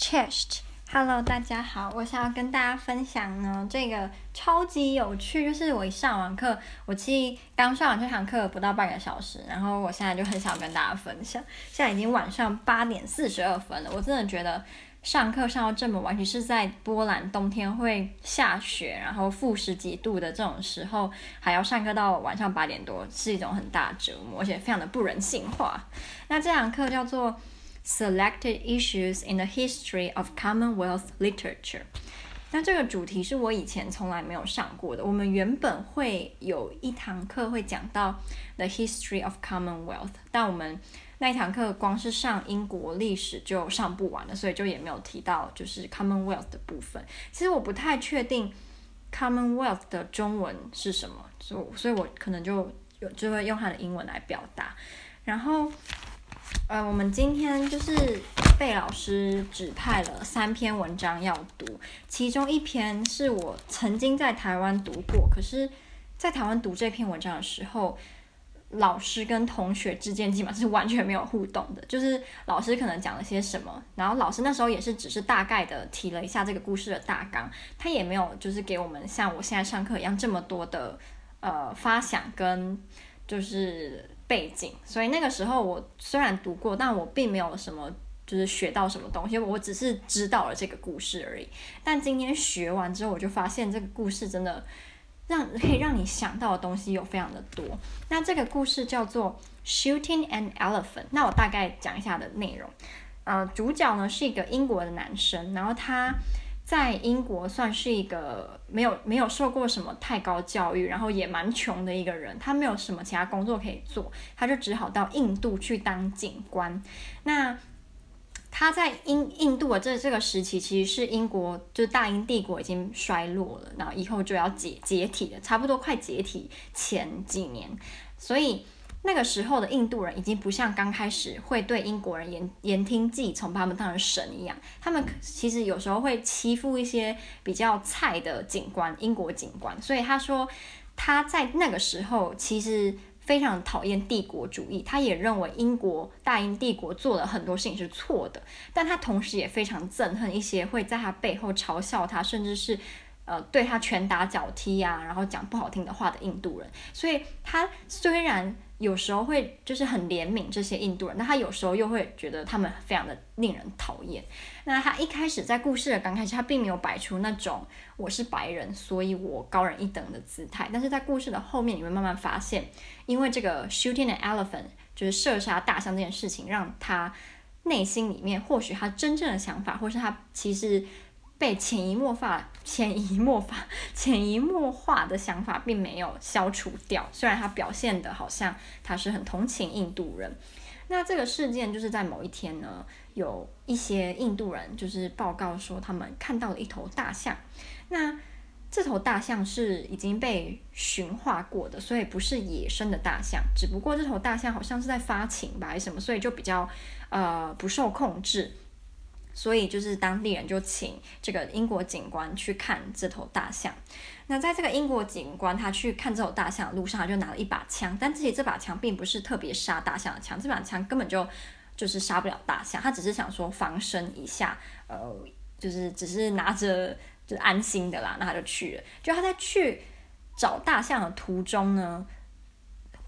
Chest，Hello，大家好，我想要跟大家分享呢，这个超级有趣，就是我一上完课，我其实刚上完这堂课不到半个小时，然后我现在就很想跟大家分享。现在已经晚上八点四十二分了，我真的觉得上课上到这么晚，尤其是在波兰冬天会下雪，然后负十几度的这种时候，还要上课到晚上八点多，是一种很大折磨，而且非常的不人性化。那这堂课叫做。Selected issues in the history of Commonwealth literature。那这个主题是我以前从来没有上过的。我们原本会有一堂课会讲到 the history of Commonwealth，但我们那一堂课光是上英国历史就上不完了，所以就也没有提到就是 Commonwealth 的部分。其实我不太确定 Commonwealth 的中文是什么，所所以我可能就有就会用它的英文来表达，然后。呃，我们今天就是被老师指派了三篇文章要读，其中一篇是我曾经在台湾读过，可是，在台湾读这篇文章的时候，老师跟同学之间基本上是完全没有互动的，就是老师可能讲了些什么，然后老师那时候也是只是大概的提了一下这个故事的大纲，他也没有就是给我们像我现在上课一样这么多的呃发想跟就是。背景，所以那个时候我虽然读过，但我并没有什么就是学到什么东西，我只是知道了这个故事而已。但今天学完之后，我就发现这个故事真的让可以让你想到的东西有非常的多。那这个故事叫做《Shooting an Elephant》。那我大概讲一下的内容。呃，主角呢是一个英国的男生，然后他。在英国算是一个没有没有受过什么太高教育，然后也蛮穷的一个人。他没有什么其他工作可以做，他就只好到印度去当警官。那他在印印度的这这个时期，其实是英国就大英帝国已经衰落了，然后以后就要解解体了，差不多快解体前几年，所以。那个时候的印度人已经不像刚开始会对英国人言言听计从，把他们当成神一样。他们其实有时候会欺负一些比较菜的警官，英国警官。所以他说他在那个时候其实非常讨厌帝国主义，他也认为英国大英帝国做了很多事情是错的。但他同时也非常憎恨一些会在他背后嘲笑他，甚至是呃对他拳打脚踢啊，然后讲不好听的话的印度人。所以他虽然。有时候会就是很怜悯这些印度人，那他有时候又会觉得他们非常的令人讨厌。那他一开始在故事的刚开始，他并没有摆出那种我是白人，所以我高人一等的姿态。但是在故事的后面，你会慢慢发现，因为这个 shooting an elephant 就是射杀大象这件事情，让他内心里面或许他真正的想法，或是他其实。被潜移默化、潜移默化、潜移默化的想法并没有消除掉，虽然他表现得好像他是很同情印度人。那这个事件就是在某一天呢，有一些印度人就是报告说他们看到了一头大象。那这头大象是已经被驯化过的，所以不是野生的大象。只不过这头大象好像是在发情吧，还是什么，所以就比较呃不受控制。所以就是当地人就请这个英国警官去看这头大象。那在这个英国警官他去看这头大象的路上，他就拿了一把枪，但自己这把枪并不是特别杀大象的枪，这把枪根本就就是杀不了大象，他只是想说防身一下，呃，就是只是拿着就安心的啦，那他就去了。就他在去找大象的途中呢，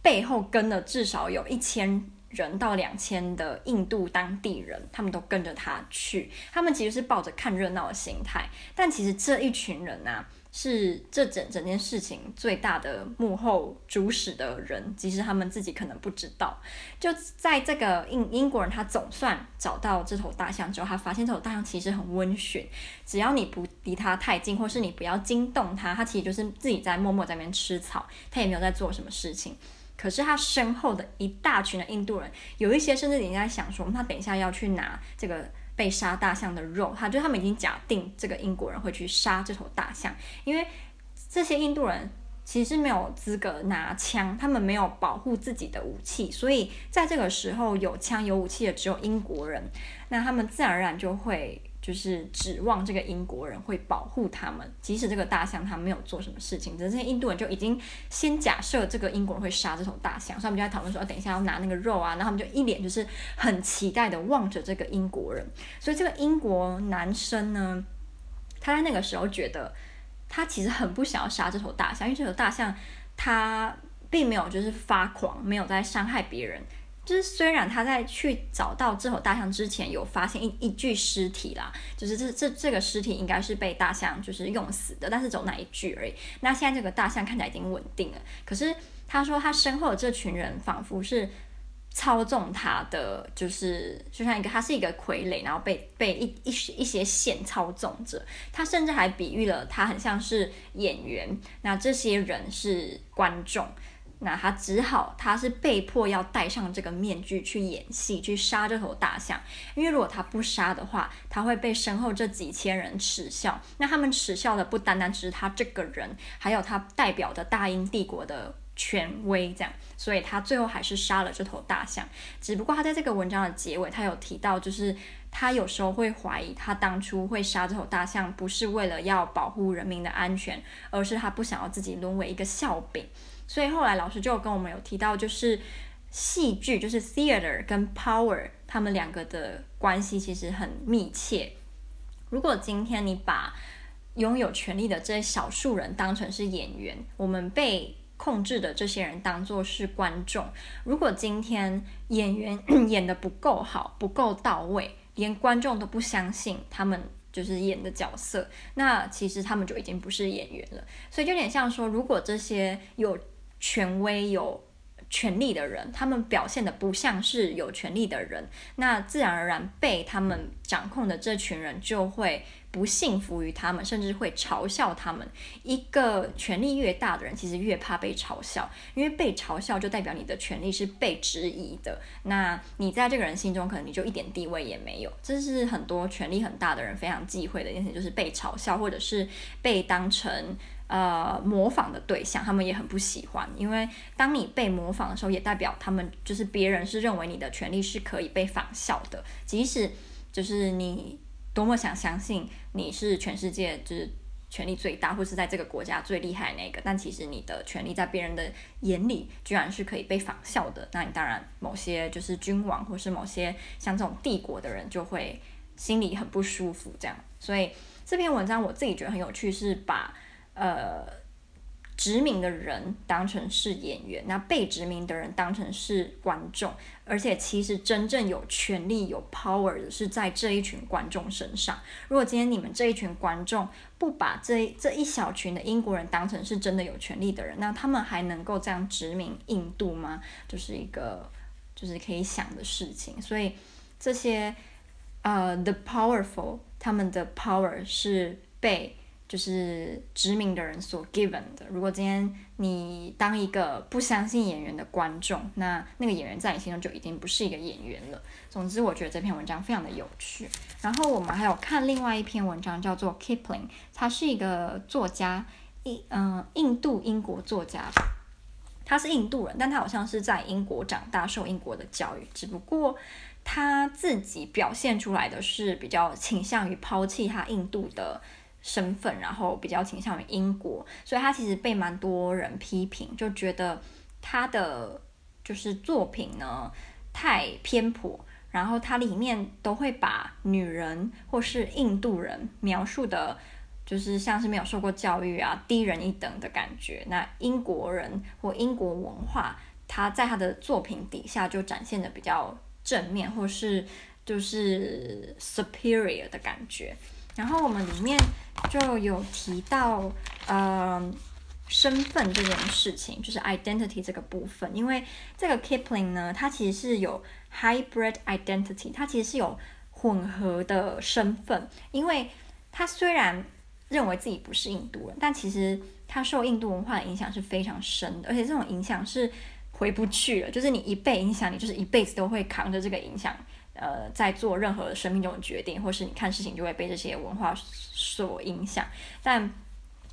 背后跟了至少有一千。人到两千的印度当地人，他们都跟着他去。他们其实是抱着看热闹的心态，但其实这一群人啊，是这整整件事情最大的幕后主使的人。其实他们自己可能不知道。就在这个英英国人，他总算找到这头大象之后，他发现这头大象其实很温驯，只要你不离它太近，或是你不要惊动它，它其实就是自己在默默在那边吃草，它也没有在做什么事情。可是他身后的一大群的印度人，有一些甚至已经在想说，他等一下要去拿这个被杀大象的肉，他就他们已经假定这个英国人会去杀这头大象，因为这些印度人其实没有资格拿枪，他们没有保护自己的武器，所以在这个时候有枪有武器的只有英国人，那他们自然而然就会就是指望这个英国人会保护他们，即使这个大象他没有做什么事情，只是印度人就已经先假设这个英国人会杀这头大象，所以他们就在讨论说，等一下要拿那个肉啊，然后他们就一脸就是很期待的望着这个英国人。所以这个英国男生呢，他在那个时候觉得他其实很不想要杀这头大象，因为这头大象他并没有就是发狂，没有在伤害别人。就是虽然他在去找到这头大象之前有发现一一具尸体啦，就是这这这个尸体应该是被大象就是用死的，但是只有那一具而已。那现在这个大象看起来已经稳定了，可是他说他身后的这群人仿佛是操纵他的，就是就像一个他是一个傀儡，然后被被一一些一些线操纵着。他甚至还比喻了他很像是演员，那这些人是观众。那他只好，他是被迫要戴上这个面具去演戏，去杀这头大象。因为如果他不杀的话，他会被身后这几千人耻笑。那他们耻笑的不单单只是他这个人，还有他代表的大英帝国的权威，这样。所以他最后还是杀了这头大象。只不过他在这个文章的结尾，他有提到，就是他有时候会怀疑，他当初会杀这头大象，不是为了要保护人民的安全，而是他不想要自己沦为一个笑柄。所以后来老师就跟我们有提到，就是戏剧，就是 theater 跟 power，他们两个的关系其实很密切。如果今天你把拥有权力的这些少数人当成是演员，我们被控制的这些人当作是观众。如果今天演员 演得不够好，不够到位，连观众都不相信他们就是演的角色，那其实他们就已经不是演员了。所以就有点像说，如果这些有权威有权力的人，他们表现的不像是有权力的人，那自然而然被他们掌控的这群人就会不信服于他们，甚至会嘲笑他们。一个权力越大的人，其实越怕被嘲笑，因为被嘲笑就代表你的权力是被质疑的。那你在这个人心中，可能你就一点地位也没有。这是很多权力很大的人非常忌讳的一件事，就是被嘲笑，或者是被当成。呃，模仿的对象，他们也很不喜欢，因为当你被模仿的时候，也代表他们就是别人是认为你的权利是可以被仿效的，即使就是你多么想相信你是全世界就是权力最大，或是在这个国家最厉害的那个，但其实你的权利在别人的眼里居然是可以被仿效的，那你当然某些就是君王或是某些像这种帝国的人就会心里很不舒服，这样。所以这篇文章我自己觉得很有趣，是把。呃，殖民的人当成是演员，那被殖民的人当成是观众，而且其实真正有权力、有 power 的是在这一群观众身上。如果今天你们这一群观众不把这这一小群的英国人当成是真的有权力的人，那他们还能够这样殖民印度吗？就是一个就是可以想的事情。所以这些呃，the powerful，他们的 power 是被。就是殖民的人所 given 的。如果今天你当一个不相信演员的观众，那那个演员在你心中就已经不是一个演员了。总之，我觉得这篇文章非常的有趣。然后我们还有看另外一篇文章，叫做 Kipling，他是一个作家，印嗯印度英国作家，他是印度人，但他好像是在英国长大，受英国的教育，只不过他自己表现出来的是比较倾向于抛弃他印度的。身份，然后比较倾向于英国，所以他其实被蛮多人批评，就觉得他的就是作品呢太偏颇，然后他里面都会把女人或是印度人描述的，就是像是没有受过教育啊，低人一等的感觉。那英国人或英国文化，他在他的作品底下就展现的比较正面，或是就是 superior 的感觉。然后我们里面就有提到，呃，身份这件事情，就是 identity 这个部分。因为这个 Kipling 呢，他其实是有 hybrid identity，他其实是有混合的身份。因为他虽然认为自己不是印度人，但其实他受印度文化的影响是非常深的，而且这种影响是回不去了。就是你一被影响，你就是一辈子都会扛着这个影响。呃，在做任何生命中的决定，或是你看事情就会被这些文化所影响，但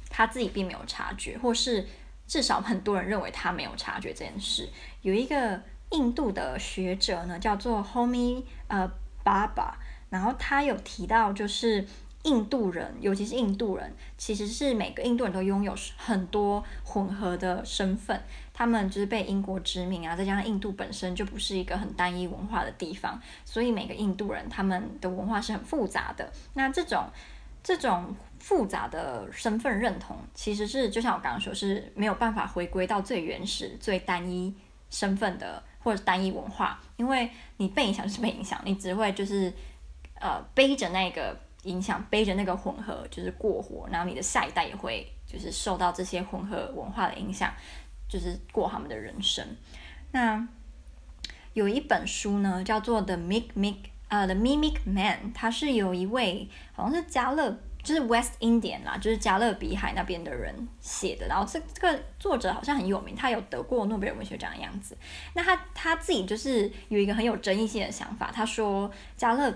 他自己并没有察觉，或是至少很多人认为他没有察觉这件事。有一个印度的学者呢，叫做 Homi 呃爸爸然后他有提到就是。印度人，尤其是印度人，其实是每个印度人都拥有很多混合的身份。他们就是被英国殖民啊，再加上印度本身就不是一个很单一文化的地方，所以每个印度人他们的文化是很复杂的。那这种这种复杂的身份认同，其实是就像我刚刚说，是没有办法回归到最原始、最单一身份的或者单一文化，因为你被影响是被影响，你只会就是呃背着那个。影响背着那个混合就是过活，然后你的下一代也会就是受到这些混合文化的影响，就是过他们的人生。那有一本书呢，叫做《The m i m i c》呃，《The Mimic Man》，它是有一位好像是加勒，就是 West Indian 啦，就是加勒比海那边的人写的。然后这这个作者好像很有名，他有得过诺贝尔文学奖的样子。那他他自己就是有一个很有争议性的想法，他说加勒。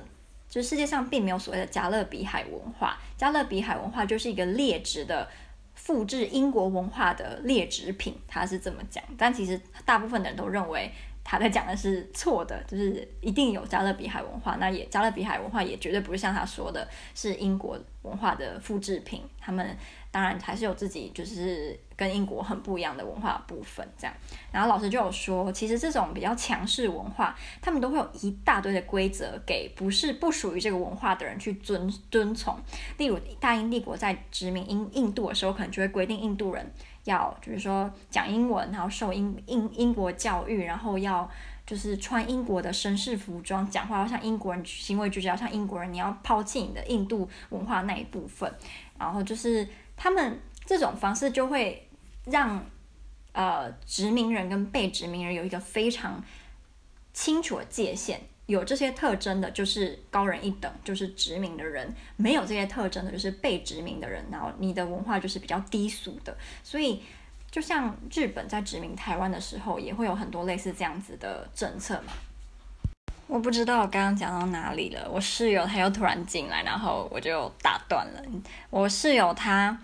就是世界上并没有所谓的加勒比海文化，加勒比海文化就是一个劣质的复制英国文化的劣质品，他是这么讲。但其实大部分的人都认为他在讲的是错的，就是一定有加勒比海文化，那也加勒比海文化也绝对不是像他说的是英国文化的复制品，他们。当然还是有自己就是跟英国很不一样的文化部分，这样。然后老师就有说，其实这种比较强势文化，他们都会有一大堆的规则给不是不属于这个文化的人去遵遵从。例如大英帝国在殖民英印度的时候，可能就会规定印度人要就是说讲英文，然后受英英英国教育，然后要就是穿英国的绅士服装，讲话要像英国人，行为举止要像英国人，你要抛弃你的印度文化那一部分，然后就是。他们这种方式就会让呃殖民人跟被殖民人有一个非常清楚的界限，有这些特征的就是高人一等，就是殖民的人；没有这些特征的就是被殖民的人。然后你的文化就是比较低俗的。所以，就像日本在殖民台湾的时候，也会有很多类似这样子的政策嘛。我不知道我刚刚讲到哪里了。我室友他又突然进来，然后我就打断了。我室友他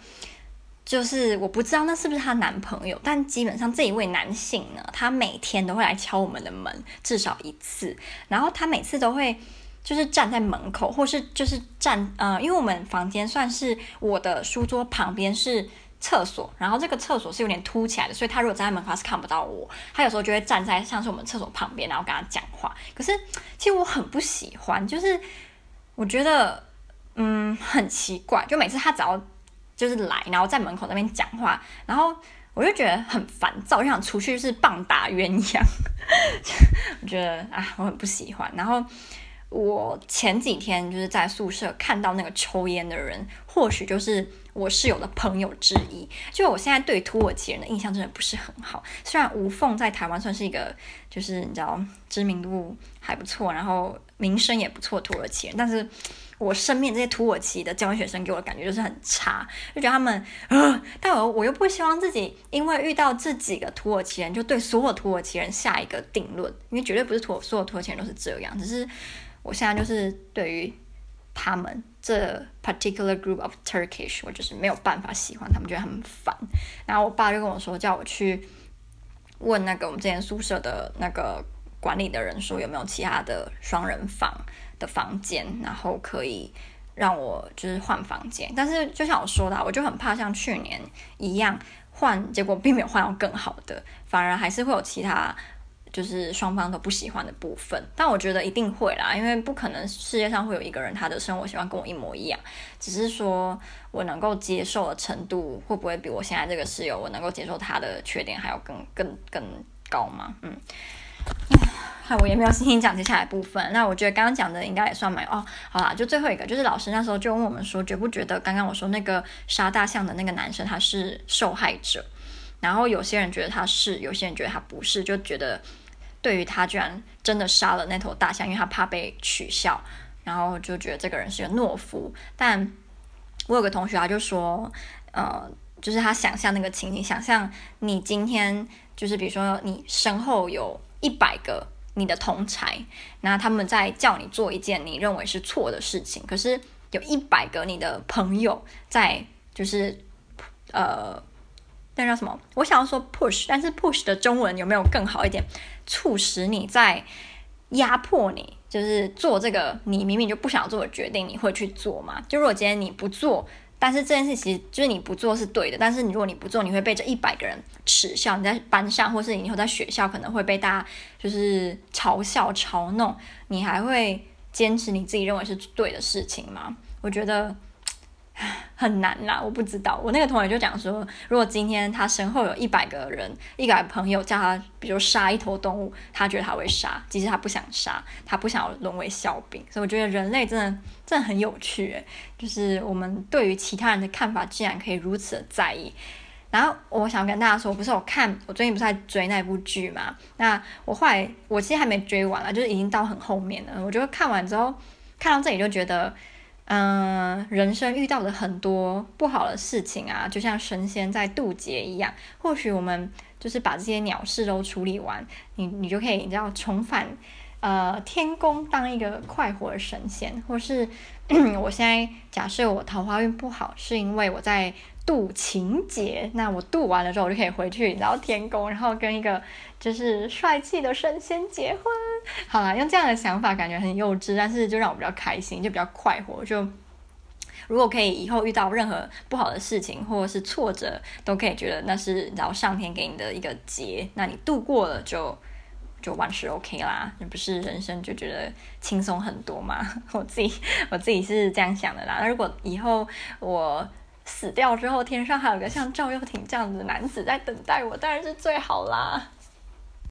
就是我不知道那是不是她男朋友，但基本上这一位男性呢，他每天都会来敲我们的门，至少一次。然后他每次都会就是站在门口，或是就是站呃，因为我们房间算是我的书桌旁边是。厕所，然后这个厕所是有点凸起来的，所以他如果站在门口是看不到我。他有时候就会站在像是我们厕所旁边，然后跟他讲话。可是其实我很不喜欢，就是我觉得嗯很奇怪，就每次他只要就是来，然后在门口那边讲话，然后我就觉得很烦躁，我就想出去是棒打鸳鸯。我觉得啊，我很不喜欢。然后我前几天就是在宿舍看到那个抽烟的人，或许就是。我室友的朋友之一，就我现在对土耳其人的印象真的不是很好。虽然无缝在台湾算是一个，就是你知道知名度还不错，然后名声也不错土耳其人，但是我身边这些土耳其的交换学生给我的感觉就是很差，就觉得他们，呃，但我我又不希望自己因为遇到这几个土耳其人就对所有土耳其人下一个定论，因为绝对不是土所有土耳其人都是这样，只是我现在就是对于。他们这 particular group of Turkish，我就是没有办法喜欢他们，觉得很烦。然后我爸就跟我说，叫我去问那个我们之前宿舍的那个管理的人，说有没有其他的双人房的房间，然后可以让我就是换房间。但是就像我说的，我就很怕像去年一样换，结果并没有换到更好的，反而还是会有其他。就是双方都不喜欢的部分，但我觉得一定会啦，因为不可能世界上会有一个人他的生活习惯跟我一模一样，只是说我能够接受的程度会不会比我现在这个室友我能够接受他的缺点还要更更更高吗？嗯，嗨，我也没有心情讲接下来部分。那我觉得刚刚讲的应该也算蛮哦，好啦，就最后一个，就是老师那时候就问我们说，觉不觉得刚刚我说那个杀大象的那个男生他是受害者？然后有些人觉得他是，有些人觉得他不是，就觉得对于他居然真的杀了那头大象，因为他怕被取笑，然后就觉得这个人是个懦夫。但我有个同学他就说，呃，就是他想象那个情景，想象你今天就是比如说你身后有一百个你的同才，那他们在叫你做一件你认为是错的事情，可是有一百个你的朋友在就是呃。那叫什么？我想要说 push，但是 push 的中文有没有更好一点？促使你在压迫你，就是做这个你明明就不想做的决定，你会去做吗？就如果今天你不做，但是这件事其实就是你不做是对的，但是你如果你不做，你会被这一百个人耻笑。你在班上或是你以后在学校可能会被大家就是嘲笑嘲弄，你还会坚持你自己认为是对的事情吗？我觉得。很难啦，我不知道。我那个同学就讲说，如果今天他身后有一百个人，一百朋友叫他，比如杀一头动物，他觉得他会杀，即使他不想杀，他不想要沦为笑柄。所以我觉得人类真的真的很有趣，就是我们对于其他人的看法，竟然可以如此的在意。然后我想跟大家说，不是我看，我最近不是在追那部剧嘛？那我后来我其实还没追完了，就是已经到很后面了。我觉得看完之后，看到这里就觉得。嗯，人生遇到的很多不好的事情啊，就像神仙在渡劫一样。或许我们就是把这些鸟事都处理完，你你就可以，你知道重返呃天宫当一个快活的神仙，或是 我现在假设我桃花运不好，是因为我在。渡情劫，那我渡完了之后，我就可以回去，然后天宫，然后跟一个就是帅气的神仙结婚。好啦，用这样的想法，感觉很幼稚，但是就让我比较开心，就比较快活。就如果可以以后遇到任何不好的事情或者是挫折，都可以觉得那是然后上天给你的一个劫，那你度过了就就万事 OK 啦，那不是人生就觉得轻松很多嘛？我自己我自己是这样想的啦。那如果以后我。死掉之后，天上还有个像赵又廷这样的男子在等待我，当然是最好啦。